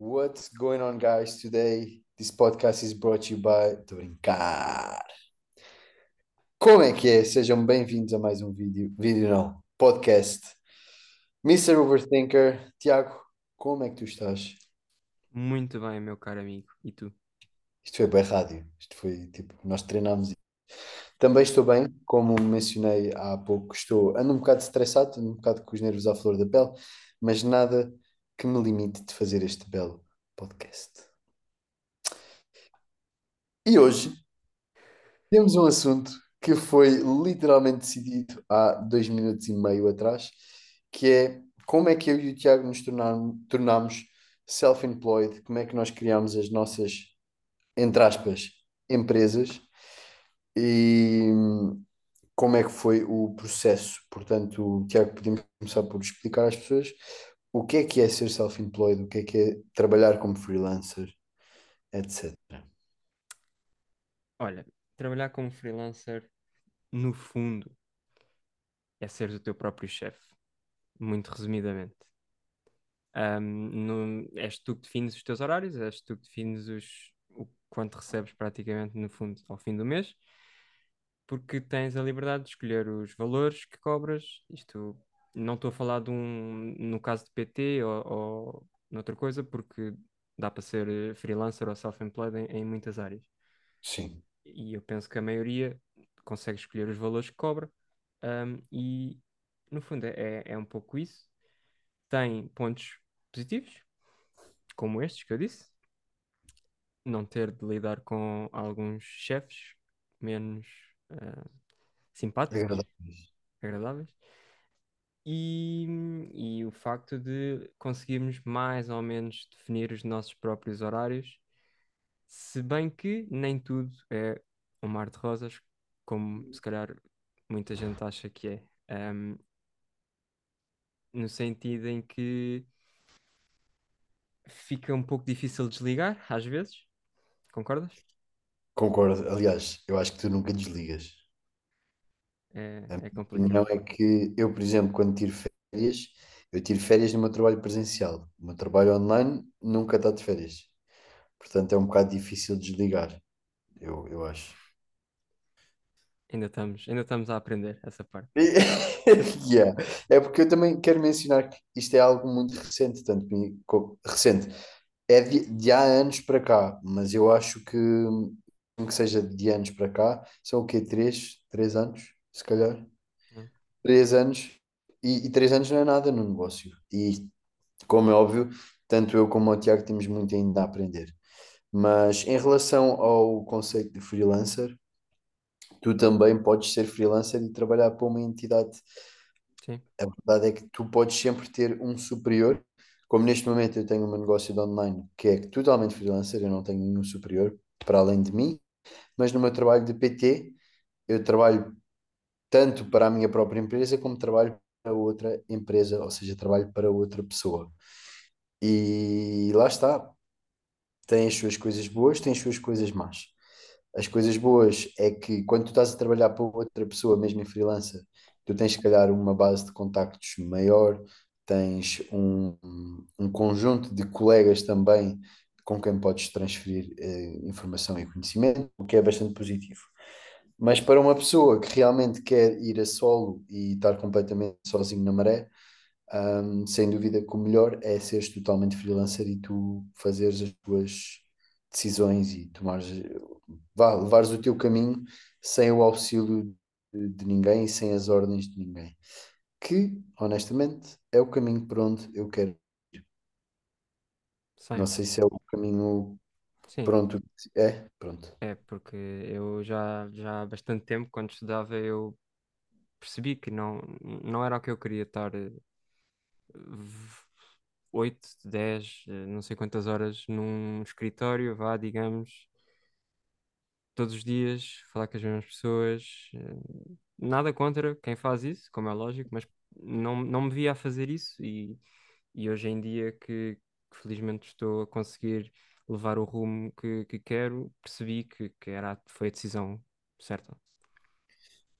What's going on, guys? Today, this podcast is brought to you by. Tô brincar. Como é que é? Sejam bem-vindos a mais um vídeo. Vídeo não, podcast. Mr. Overthinker, Tiago, como é que tu estás? Muito bem, meu caro amigo. E tu? Isto foi bem rádio. Isto foi tipo, nós treinámos. Também estou bem, como mencionei há pouco, estou, ando um bocado estressado, ando um bocado com os nervos à flor da pele, mas nada que me limite de fazer este belo podcast. E hoje temos um assunto que foi literalmente decidido há dois minutos e meio atrás, que é como é que eu e o Tiago nos tornámos self-employed, como é que nós criámos as nossas, entre aspas, empresas e como é que foi o processo. Portanto, Tiago, podemos começar por explicar às pessoas o que é que é ser self-employed, o que é que é trabalhar como freelancer, etc. Olha, trabalhar como freelancer, no fundo, é ser o teu próprio chefe. Muito resumidamente. Ahm, no- és tu que defines os teus horários, és tu que defines os, o quanto recebes praticamente, no fundo, ao fim do mês, porque tens a liberdade de escolher os valores que cobras. Isto, não estou a falar de um, no caso de PT ou, ou noutra coisa, porque dá para ser eh, freelancer ou self-employed em, em muitas áreas. Sim, e eu penso que a maioria consegue escolher os valores que cobra, ahm, e no fundo é, é é um pouco isso. Tem pontos positivos, como estes que eu disse, não ter de lidar com alguns chefes menos ah, simpáticos, agradáveis. agradáveis, e, e o facto de conseguirmos mais ou menos definir os nossos próprios horários Se bem que nem tudo é um mar de rosas, como se calhar muita gente acha que é. Ahm, no sentido em que fica um pouco difícil desligar, às vezes. Concordas? Concordo. Aliás, eu acho que tu nunca desligas. É, A minha é complicado. opinião é que eu, por exemplo, quando tiro férias, eu tiro férias no meu trabalho presencial. O meu trabalho online nunca está de férias. Portanto, é um bocado difícil desligar, eu, eu acho. Ainda estamos, ainda estamos a aprender essa parte. Yeah. É porque eu também quero mencionar que isto é algo muito recente, tanto recente. É de, de há anos para cá, mas eu acho que, que seja de anos para cá, são o quê? Três, três anos, se calhar? né? Três anos, e, e três anos não é nada no negócio. E, como é óbvio, tanto eu como o Tiago temos muito ainda a aprender. Mas em relação ao conceito de freelancer, tu também podes ser freelancer e trabalhar para uma entidade Sim, a verdade é que tu podes sempre ter um superior. Como neste momento eu tenho um negócio de online que é totalmente freelancer, eu não tenho nenhum superior para além de mim, mas no meu trabalho de PT eu trabalho tanto para a minha própria empresa como trabalho para outra empresa, ou seja, trabalho para outra pessoa. E lá está, tem as suas coisas boas, tem as suas coisas más. As coisas boas é que quando tu estás a trabalhar para outra pessoa, mesmo em freelancer, tu tens se calhar uma base de contactos maior, tens um, um conjunto de colegas também com quem podes transferir eh, informação e conhecimento, o que é bastante positivo. Mas para uma pessoa que realmente quer ir a solo e estar completamente sozinho na maré, hum, sem dúvida que o melhor é seres totalmente freelancer e tu fazeres as tuas decisões e tomares, vá, levares o teu caminho sem o auxílio de, de ninguém e sem as ordens de ninguém. Que, honestamente, é o caminho por onde eu quero. Não sim, sei se é o caminho sim. pronto. É, pronto. É porque eu já, já há bastante tempo, quando estudava, eu percebi que não, não era o que eu queria estar eh, v- 8, 10, eh, não sei quantas horas num escritório, vá, digamos, todos os dias, falar com as mesmas pessoas. eh, Nada contra quem faz isso, como é lógico, mas não, não me via a fazer isso e, e hoje em dia que, que felizmente estou a conseguir levar o rumo que, que quero, percebi que, que era, foi a decisão certa.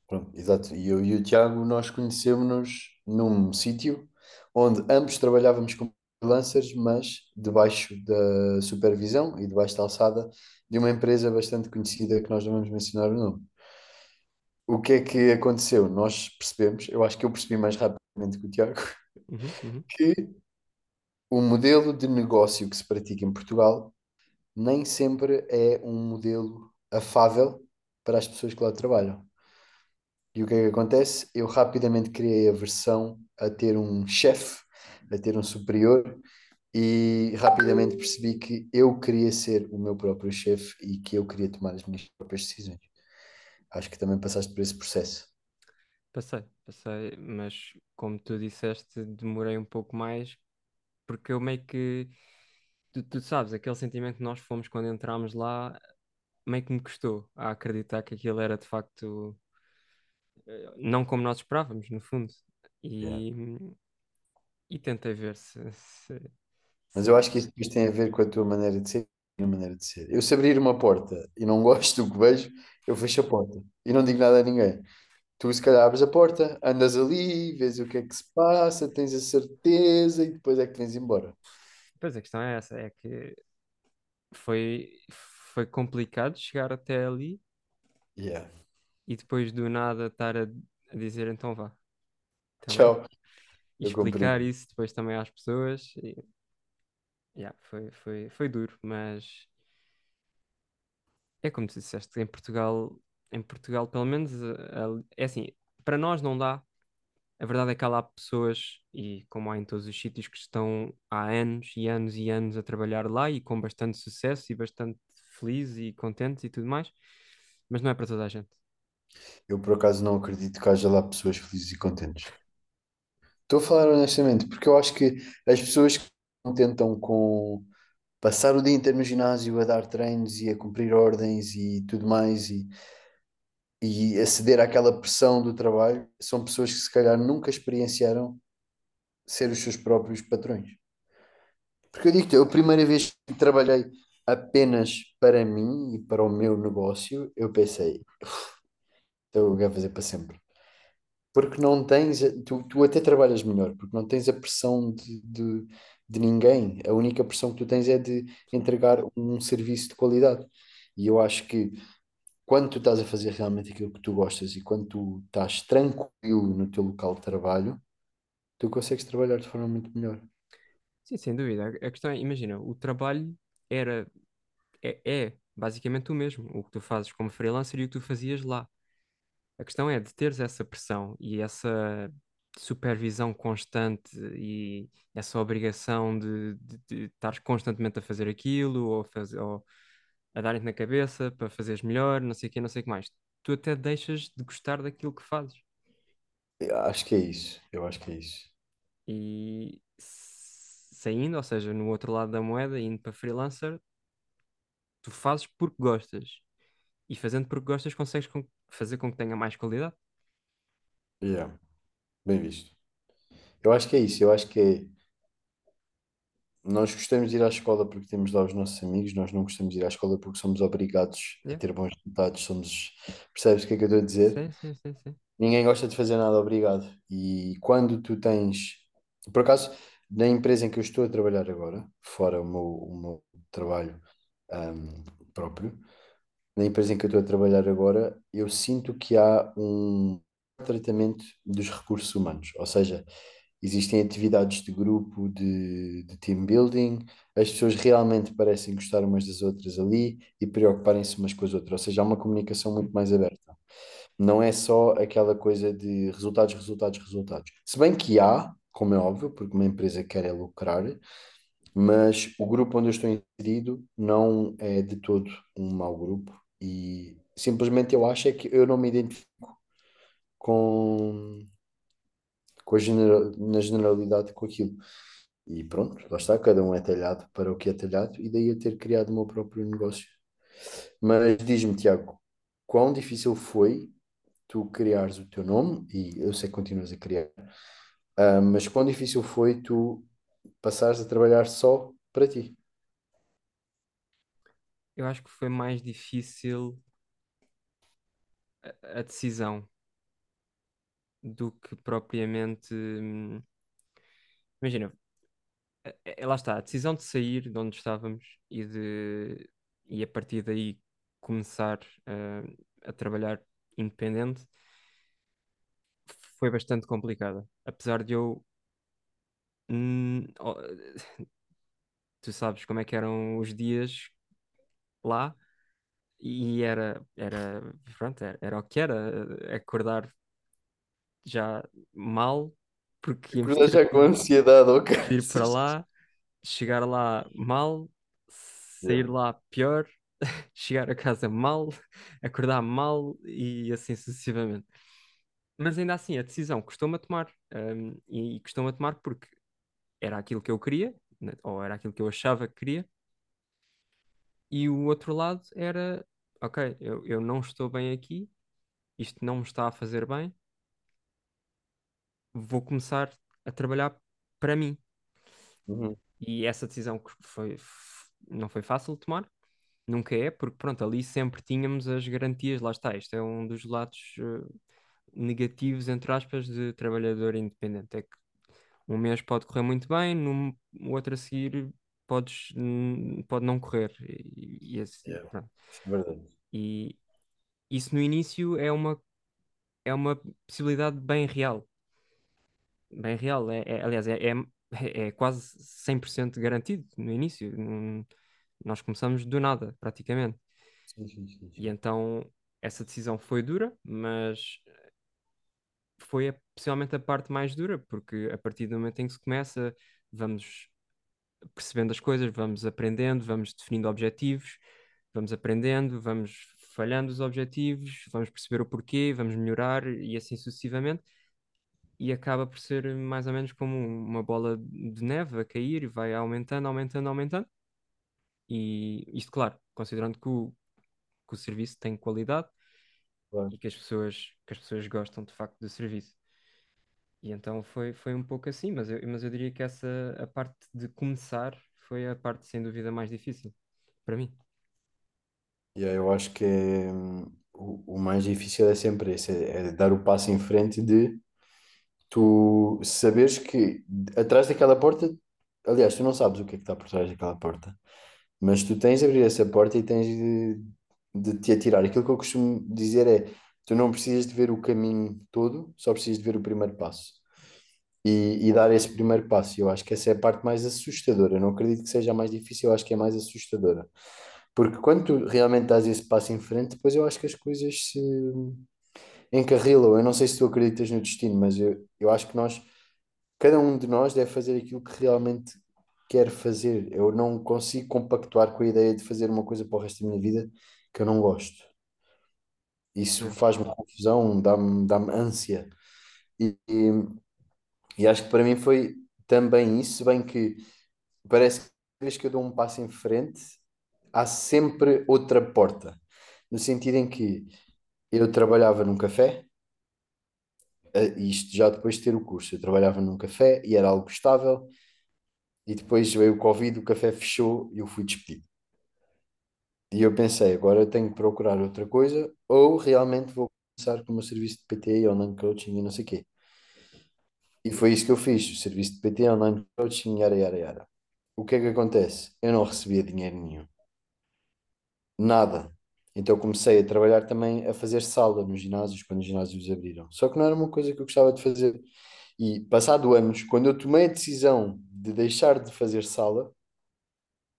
Pronto, exato. E eu e o Tiago, nós conhecemos-nos num sítio onde ambos trabalhávamos como freelancers, mas debaixo da supervisão e debaixo da alçada de uma empresa bastante conhecida que nós não vamos mencionar o nome. O que é que aconteceu? Nós percebemos, eu acho que eu percebi mais rapidamente que o Tiago, Uhum, uhum. que o modelo de negócio que se pratica em Portugal nem sempre é um modelo afável para as pessoas que lá trabalham. E o que é que acontece? Eu rapidamente criei a versão a ter um chefe, a ter um superior, e rapidamente percebi que eu queria ser o meu próprio chefe e que eu queria tomar as minhas próprias decisões. Acho que também passaste por esse processo. Passei, passei, mas como tu disseste, demorei um pouco mais porque eu meio que, tu, tu sabes, aquele sentimento que nós fomos quando entramos lá, meio que me custou a acreditar que aquilo era de facto eh, não como nós esperávamos, no fundo. Yeah. E, e tentei ver se, se, Mas eu acho que isso depois tem a ver com a tua maneira de ser e a maneira de ser. Eu se abrir uma porta e não gosto do que vejo, eu fecho a porta e não digo nada a ninguém. Tu se calhar abres a porta, andas ali, vês o que é que se passa, tens a certeza e depois é que vens embora. Pois a questão é essa, é que foi, foi complicado chegar até ali Yeah. e depois do nada estar a, a dizer então vá, logo. Tchau, E eu explicar compreendo. isso depois também às pessoas. E, yeah, foi, foi, foi duro, mas é como tu disseste, em Portugal, em Portugal, pelo menos, a- é assim, para nós não dá. A verdade é que há lá pessoas, e como há em todos os sítios, que estão há anos e anos e anos a trabalhar lá e com bastante sucesso e bastante felizes e contentes e tudo mais, mas não é para toda a gente. Eu por acaso não acredito que haja lá pessoas felizes e contentes. Estou a falar honestamente, porque eu acho que as pessoas que tentam com passar o dia inteiro no ginásio a dar treinos e a cumprir ordens e tudo mais e, e aceder àquela pressão do trabalho são pessoas que se calhar nunca experienciaram ser os seus próprios patrões. Porque eu digo-te, a primeira vez que trabalhei apenas para mim e para o meu negócio, eu pensei, então eu quero fazer para sempre. Porque não tens, tu, tu até trabalhas melhor, porque não tens a pressão de, de, de ninguém. A única pressão que tu tens é de entregar um serviço de qualidade. E eu acho que quando tu estás a fazer realmente aquilo que tu gostas e quando tu estás tranquilo no teu local de trabalho, tu consegues trabalhar de forma muito melhor. Sim, sem dúvida. A questão é, imagina, o trabalho era, é, é basicamente o mesmo, o que tu fazes como freelancer e o que tu fazias lá. A questão é de teres essa pressão e essa supervisão constante e essa obrigação de, de, de estares constantemente a fazer aquilo ou, faz, ou a darem-te na cabeça para fazeres melhor, não sei o quê, não sei o que mais. Tu até deixas de gostar daquilo que fazes. Eu acho que é isso. Eu acho que é isso. E saindo, ou seja, no outro lado da moeda, indo para freelancer, tu fazes porque gostas. E fazendo porque gostas, consegues com- fazer com que tenha mais qualidade. Yeah, bem visto. Eu acho que é isso. Eu acho que é. Nós gostamos de ir à escola porque temos lá os nossos amigos, nós não gostamos de ir à escola porque somos obrigados a Yeah. ter bons resultados. Somos... Percebes o que é que eu estou a dizer? Sim, sim, sim, sim. Ninguém gosta de fazer nada obrigado. E quando tu tens. Por acaso, na empresa em que eu estou a trabalhar agora, fora o meu, o meu trabalho ahm, próprio, na empresa em que eu estou a trabalhar agora, eu sinto que há um tratamento dos recursos humanos. Ou seja, existem atividades de grupo, de, de team building, as pessoas realmente parecem gostar umas das outras ali e preocuparem-se umas com as outras. Ou seja, há uma comunicação muito mais aberta. Não é só aquela coisa de resultados, resultados, resultados. Se bem que há, como é óbvio, porque uma empresa quer é lucrar, mas o grupo onde eu estou inserido não é de todo um mau grupo e simplesmente eu acho é que eu não me identifico com, com a genera- na generalidade com aquilo. E pronto, lá está, cada um é talhado para o que é talhado e daí eu ter criado o meu próprio negócio. Mas diz-me, Tiago, quão difícil foi tu criares o teu nome, e eu sei que continuas a criar, ah, mas quão difícil foi tu passares a trabalhar só para ti? Eu acho que foi mais difícil a, a decisão do que propriamente. hum, Imagina, é, é- lá está, a decisão de sair de onde estávamos e de e a partir daí começar eh, a trabalhar independente foi bastante complicada. Apesar de eu hum, tu sabes como é que eram os dias lá e era era pronto, era, era o que era eh, acordar já mal porque íamos ter já com ansiedade, ok? de ir para lá, chegar lá mal, Yeah. sair lá pior, chegar a casa mal, acordar mal e assim sucessivamente. Mas ainda assim, a decisão custou-me a tomar. hum, e custou-me a tomar porque era aquilo que eu queria, né, ou era aquilo que eu achava que queria, e o outro lado era, ok, eu, eu não estou bem aqui, isto não me está a fazer bem, vou começar a trabalhar para mim. Uhum. E essa decisão que foi, não foi fácil de tomar, nunca é, porque pronto, ali sempre tínhamos as garantias, lá está, isto é um dos lados eh, negativos, entre aspas, de trabalhador independente, é que um mês pode correr muito bem, no outro a seguir podes, pode não correr, e, e assim, Yeah. pronto. É verdade. E isso no início é uma, é uma possibilidade bem real, bem real, é, é- aliás, é, é, é quase 100% garantido no início, nós começamos do nada, praticamente. Sim, sim, sim, E então essa decisão foi dura, mas foi a- possivelmente a parte mais dura, porque a partir do momento em que se começa, vamos percebendo as coisas, vamos aprendendo, vamos definindo objetivos, vamos aprendendo, vamos falhando os objetivos, vamos perceber o porquê, vamos melhorar e assim sucessivamente. E acaba por ser mais ou menos como uma bola de neve a cair e vai aumentando, aumentando, aumentando. E isto, claro, considerando que o, que o serviço tem qualidade Claro. e que as pessoas, que as pessoas gostam de facto do serviço. E então foi, foi um pouco assim, mas eu, mas eu diria que essa, a parte de começar foi a parte sem dúvida mais difícil para mim. Yeah, eu acho que é, o, o mais difícil é sempre esse, é, é dar o passo em frente de tu saberes que atrás daquela porta, aliás, tu não sabes o que é que está por trás daquela porta, mas tu tens de abrir essa porta e tens de, de te atirar. Aquilo que eu costumo dizer é, tu não precisas de ver o caminho todo, só precisas de ver o primeiro passo. E, e dar esse primeiro passo. Eu acho que essa é a parte mais assustadora. Eu não acredito que seja a mais difícil, eu acho que é mais assustadora. Porque quando tu realmente dás esse passo em frente, depois eu acho que as coisas se encarrilam. Eu não sei se tu acreditas no destino, mas eu, eu acho que nós, cada um de nós deve fazer aquilo que realmente quer fazer. Eu não consigo compactuar com a ideia de fazer uma coisa para o resto da minha vida que eu não gosto. Isso faz-me confusão, dá-me dá-me ânsia. E, e, e acho que para mim foi também isso, bem que parece que cada vez que eu dou um passo em frente, há sempre outra porta. No sentido em que eu trabalhava num café, eh, isto já depois de ter o curso, eu trabalhava num café e era algo estável, e depois veio o Covid, o café fechou e eu fui despedido. E eu pensei, agora tenho que procurar outra coisa, ou realmente vou começar com o meu serviço de PT, online coaching e não sei o quê. E foi isso que eu fiz, o serviço de PT, online coaching, yara, yara, yara. O que é que acontece? Eu não recebia dinheiro nenhum. Nada. Então comecei a trabalhar também a fazer sala nos ginásios, quando os ginásios abriram. Só que não era uma coisa que eu gostava de fazer. E passado anos, quando eu tomei a decisão de deixar de fazer sala,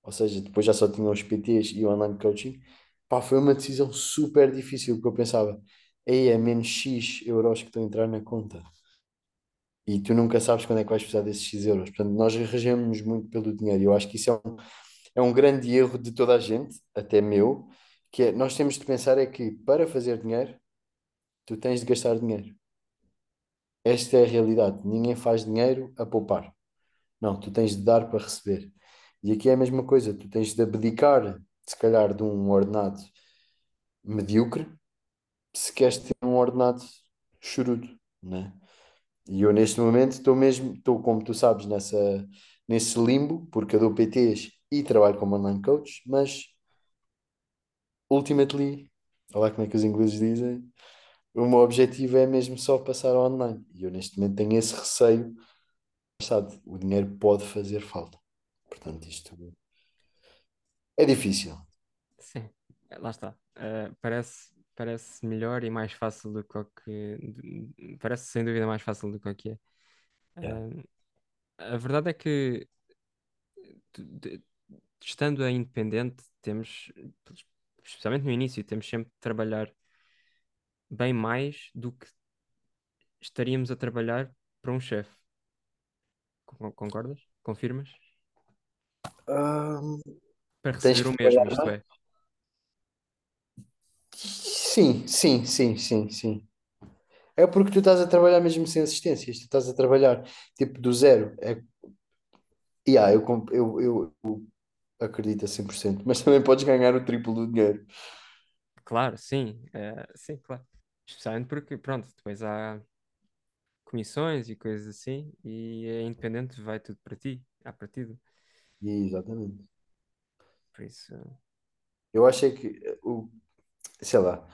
ou seja, depois já só tinha os PTs e o online coaching, pá, foi uma decisão super difícil, porque eu pensava, aí é menos X euros que estão a entrar na conta. E tu nunca sabes quando é que vais precisar desses X euros. Portanto, nós regemos muito pelo dinheiro. Eu acho que isso é um, é um grande erro de toda a gente, até meu, que é, nós temos de pensar é que para fazer dinheiro, tu tens de gastar dinheiro. Esta é a realidade. Ninguém faz dinheiro a poupar. Não, tu tens de dar para receber. E aqui é a mesma coisa. Tu tens de abdicar, se calhar, de um ordenado medíocre, se queres ter um ordenado chorudo, né? E eu neste momento estou mesmo, estou como tu sabes, nessa, nesse limbo, porque eu dou PTs e trabalho como online coach, mas ultimately, olha como é que os ingleses dizem, o meu objetivo é mesmo só passar online. E eu neste momento tenho esse receio sabe, o dinheiro pode fazer falta. Portanto, isto é difícil. Sim, eh, lá está. Eh, parece, parece melhor e mais fácil do que o que. Parece sem dúvida mais fácil do que o que é. Yeah. Eh, a verdade é que, estando a independente, temos, especialmente no início, temos sempre de trabalhar bem mais do que estaríamos a trabalhar para um chefe. Con- Concordas? Confirmas? Ahm, Para receber o mesmo, isto é. Sim, sim, sim, sim, sim. É porque tu estás a trabalhar mesmo sem assistências, tu estás a trabalhar tipo do zero. É, yeah, eu, eu, eu, eu acredito a 100%, mas também podes ganhar o triplo do dinheiro. Claro, sim, eh, sim, claro. Especialmente porque, pronto, depois há comissões e coisas assim, e é independente, vai tudo para ti, à partida. Exatamente. Por isso, Eu acho é que, eh, o, sei lá,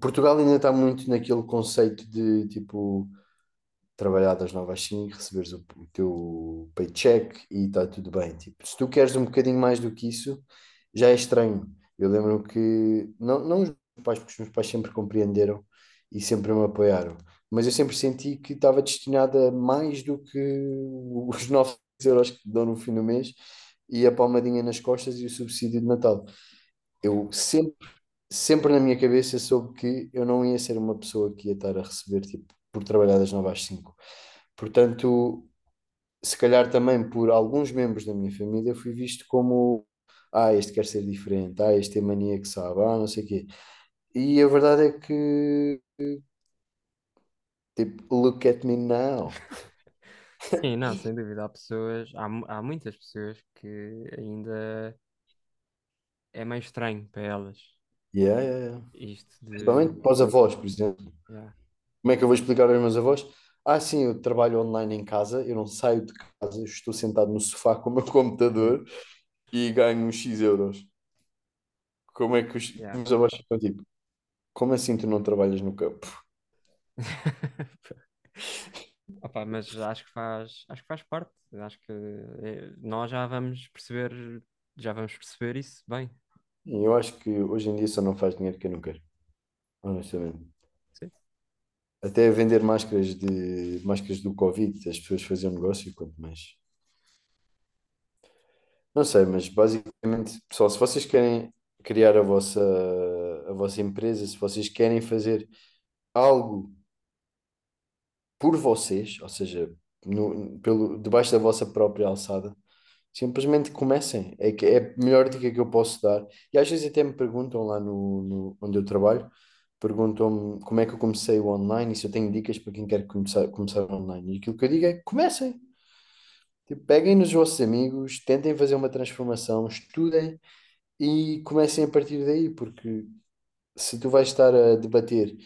Portugal ainda está muito naquele conceito de tipo trabalhar das 9 às 5, receberes o, o teu paycheck e está tudo bem. Tipo, se tu queres um bocadinho mais do que isso, já é estranho. Eu lembro que, não, não os meus pais, porque os meus pais sempre compreenderam e sempre me apoiaram, mas eu sempre senti que estava destinada a mais do que os 9 euros que dão no fim do mês e a palmadinha nas costas e o subsídio de Natal. Eu sempre, sempre na minha cabeça soube que eu não ia ser uma pessoa que ia estar a receber tipo, por trabalhar das 9 às 5. Portanto, se calhar também por alguns membros da minha família fui visto como ah, este quer ser diferente, ah, este tem mania que sabe, ah, não sei o quê. E a verdade é que, tipo, look at me now. sim, não, sem dúvida, há pessoas, há, há muitas pessoas que ainda é meio estranho para elas Yeah, yeah, yeah. isto de, Principalmente para os avós, por exemplo. yeah, Como é que eu vou explicar aos meus avós? Ah, sim, eu trabalho online em casa, eu não saio de casa, eu estou sentado no sofá com o meu computador e ganho uns X euros. Como é que os yeah. meus avós ficam tipo, como assim tu não trabalhas no campo? Opa, mas acho que faz, acho que faz parte. Acho que eh, nós já vamos perceber, já vamos perceber isso bem. Eu acho que hoje em dia só não faz dinheiro quem não quer, honestamente. Até vender máscaras de máscaras do Covid, as pessoas faziam negócio, quanto mais. Não sei, mas basicamente, pessoal, se vocês querem criar a vossa, a vossa empresa, se vocês querem fazer algo por vocês, ou seja, no, pelo, debaixo da vossa própria alçada, simplesmente comecem. É, que é a melhor dica que eu posso dar. E às vezes até me perguntam lá no, no- onde eu trabalho, perguntam-me como é que eu comecei o online e se eu tenho dicas para quem quer começar, começar online. E aquilo que eu digo é comecem. Tipo, peguem nos vossos amigos, tentem fazer uma transformação, estudem e comecem a partir daí, porque se tu vais estar a debater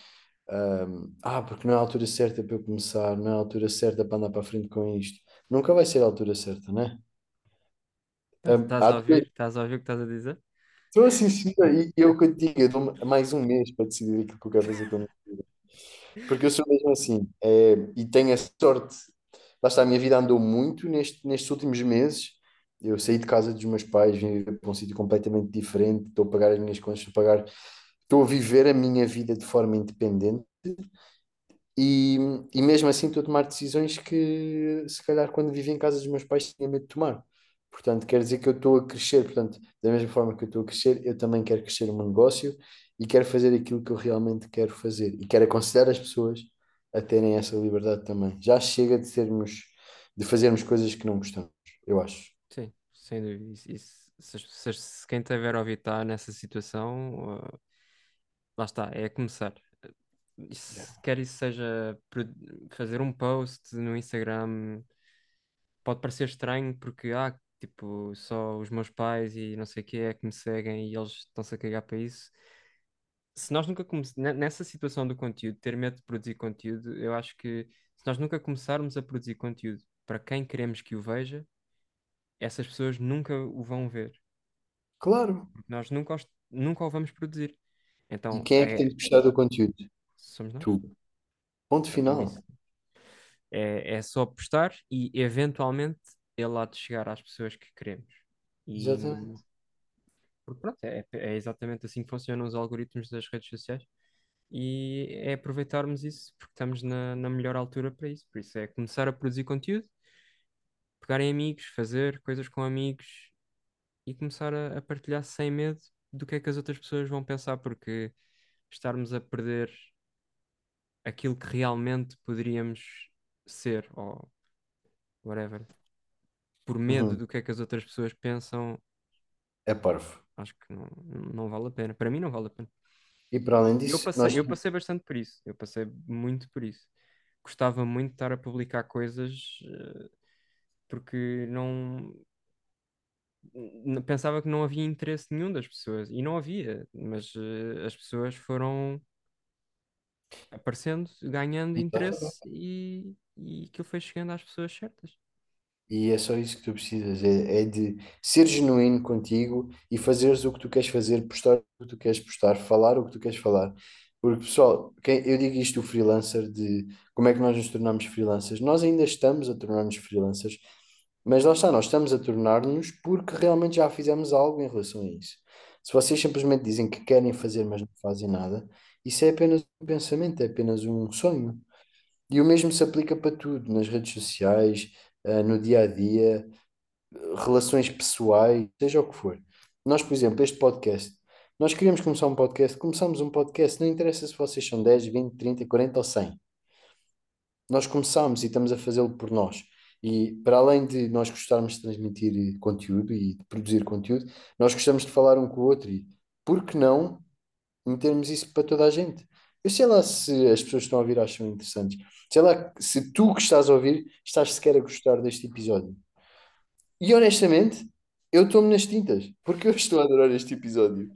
um, ah, porque não é a altura certa para eu começar, não é a altura certa para andar para a frente com isto. Nunca vai ser a altura certa, né? Estás Um, estás a ouvir? Estás a ouvir o que estás a dizer? Estou assim, sim, e eu que te digo, eu dou mais um mês para decidir aquilo que eu quero fazer com a minha vida. Porque eu sou mesmo assim, é, e tenho a sorte, lá está, a minha vida andou muito neste, nestes últimos meses. Eu saí de casa dos meus pais, vim para um sítio completamente diferente, estou a pagar as minhas contas, estou a pagar, estou a viver a minha vida de forma independente. E, e mesmo assim estou a tomar decisões que se calhar quando vivi em casa dos meus pais tinha medo de tomar. Portanto, quer dizer que eu estou a crescer. Portanto, da mesma forma que eu estou a crescer, eu também quero crescer o meu negócio e quero fazer aquilo que eu realmente quero fazer. E quero aconselhar as pessoas a terem essa liberdade também. Já chega de sermos, de fazermos coisas que não gostamos, eu acho. Sim, sem dúvida. Isso, se, pessoas- se quem tiver a ouvir está nessa situação, uh, lá está, é começar. Yeah. Isso- quer isso seja fazer um post no Instagram, pode parecer estranho porque, ah, tipo, só os meus pais e não sei o que é que me seguem e eles estão-se a cagar para isso. Se nós nunca começarmos, nessa situação do conteúdo, ter medo de produzir conteúdo, eu acho que se nós nunca começarmos a produzir conteúdo para quem queremos que o veja, essas pessoas nunca o vão ver. Claro. porque nós nunca, os- nunca o vamos produzir. E Então, quem é que tem é, de gostar do conteúdo? somos nós. Tu. Ponto É final. É, é só postar e eventualmente ele há de chegar às pessoas que queremos. E Exatamente. porque pronto, é, é exatamente assim que funcionam os algoritmos das redes sociais. E é aproveitarmos isso porque estamos na, na melhor altura para isso. Por isso é começar a produzir conteúdo, pegar em amigos, fazer coisas com amigos e começar a, a partilhar sem medo do que é que as outras pessoas vão pensar, porque estarmos a perder aquilo que realmente poderíamos ser, ou whatever, por medo Uhum. do que é que as outras pessoas pensam, É parvo. acho que não, não vale a pena. Para mim, não vale a pena. E para além Eu disso, nós. passei, eu passei bastante por isso. Eu passei muito por isso. Gostava muito de estar a publicar coisas eh, porque não n- pensava que não havia interesse nenhum das pessoas e não havia, mas eh, as pessoas foram aparecendo, ganhando interesse Exatamente. e, e que eu fui chegando às pessoas certas. E é só isso que tu precisas, é, é de ser genuíno contigo e fazeres o que tu queres fazer, postar o que tu queres postar, falar o que tu queres falar. Porque, pessoal, quem, eu digo isto, o freelancer, de como é que nós nos tornamos freelancers. Nós ainda estamos a tornar-nos freelancers, mas lá está, nós estamos a tornar-nos porque realmente já fizemos algo em relação a isso. Se vocês simplesmente dizem que querem fazer, mas não fazem nada, isso é apenas um pensamento, é apenas um sonho. E o mesmo se aplica para tudo, nas redes sociais, eh, no dia a dia, relações pessoais, seja o que for. Nós, por exemplo, este podcast, nós queríamos começar um podcast, começamos um podcast, não interessa se vocês são 10, 20, 30, 40 ou 100. Nós começamos e estamos a fazê-lo por nós. E para além de nós gostarmos de transmitir conteúdo e de produzir conteúdo, nós gostamos de falar um com o outro. E por que não metermos isso para toda a gente? Eu sei lá se as pessoas que estão a ouvir acham interessantes. Sei lá se tu que estás a ouvir estás sequer a gostar deste episódio. E honestamente, eu estou-me nas tintas, porque eu estou a adorar este episódio.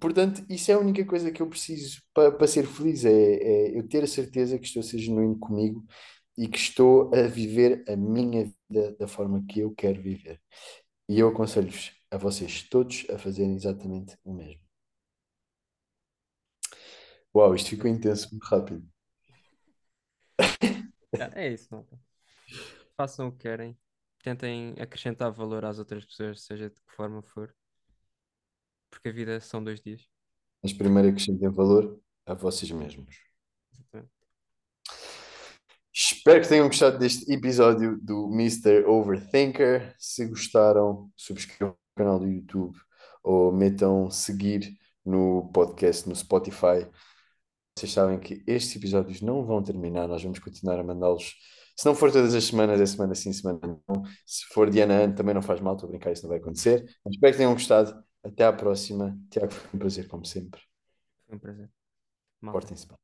Portanto, isso é a única coisa que eu preciso para, para ser feliz, é, é eu ter a certeza que estou a ser genuíno comigo e que estou a viver a minha vida da forma que eu quero viver. E eu aconselho-vos a vocês todos a fazerem exatamente o mesmo. Uau, isto ficou intenso muito rápido. Ah, É isso, não. Façam o que querem, tentem acrescentar valor às outras pessoas, seja de que forma for, porque a vida são dois dias. Mas primeiro acrescentem valor a vocês mesmos. Exatamente. Espero que tenham gostado deste episódio do Mr. Overthinker. Se gostaram, subscrevam o canal do YouTube ou metam seguir no podcast no Spotify. Vocês sabem que estes episódios não vão terminar, nós vamos continuar a mandá-los. Se não for todas as semanas, é semana sim, semana não. Se for de ano a ano, também não faz mal, estou a brincar, isso não vai acontecer. Mas espero que tenham gostado. Até à próxima. Tiago, foi um prazer, como sempre. Foi um prazer. Portem-se bem.